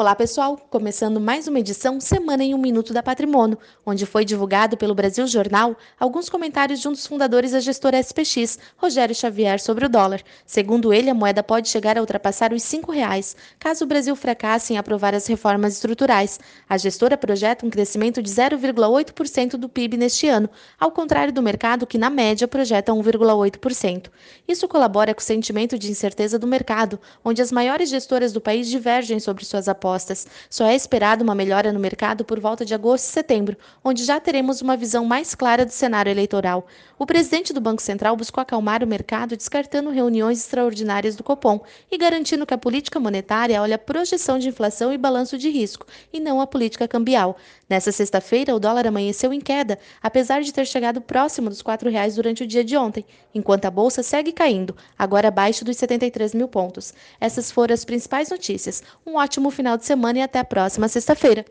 Olá, pessoal! Começando mais uma edição Semana em um Minuto da Patrimônio, onde foi divulgado pelo Brasil Jornal alguns comentários de um dos fundadores da gestora SPX, Rogério Xavier, sobre o dólar. Segundo ele, a moeda pode chegar a ultrapassar os R$ reais, caso o Brasil fracasse em aprovar as reformas estruturais. A gestora projeta um crescimento de 0,8% do PIB neste ano, ao contrário do mercado que, na média, projeta 1,8%. Isso colabora com o sentimento de incerteza do mercado, onde as maiores gestoras do país divergem sobre suas apostas apostas. Só é esperado uma melhora no mercado por volta de agosto e setembro, onde já teremos uma visão mais clara do cenário eleitoral. O presidente do Banco Central buscou acalmar o mercado, descartando reuniões extraordinárias do Copom e garantindo que a política monetária olha a projeção de inflação e balanço de risco, e não a política cambial. Nessa sexta-feira, o dólar amanheceu em queda, apesar de ter chegado próximo dos R$ reais durante o dia de ontem, enquanto a bolsa segue caindo, agora abaixo dos 73 mil pontos. Essas foram as principais notícias. Um ótimo final de semana e até a próxima sexta-feira.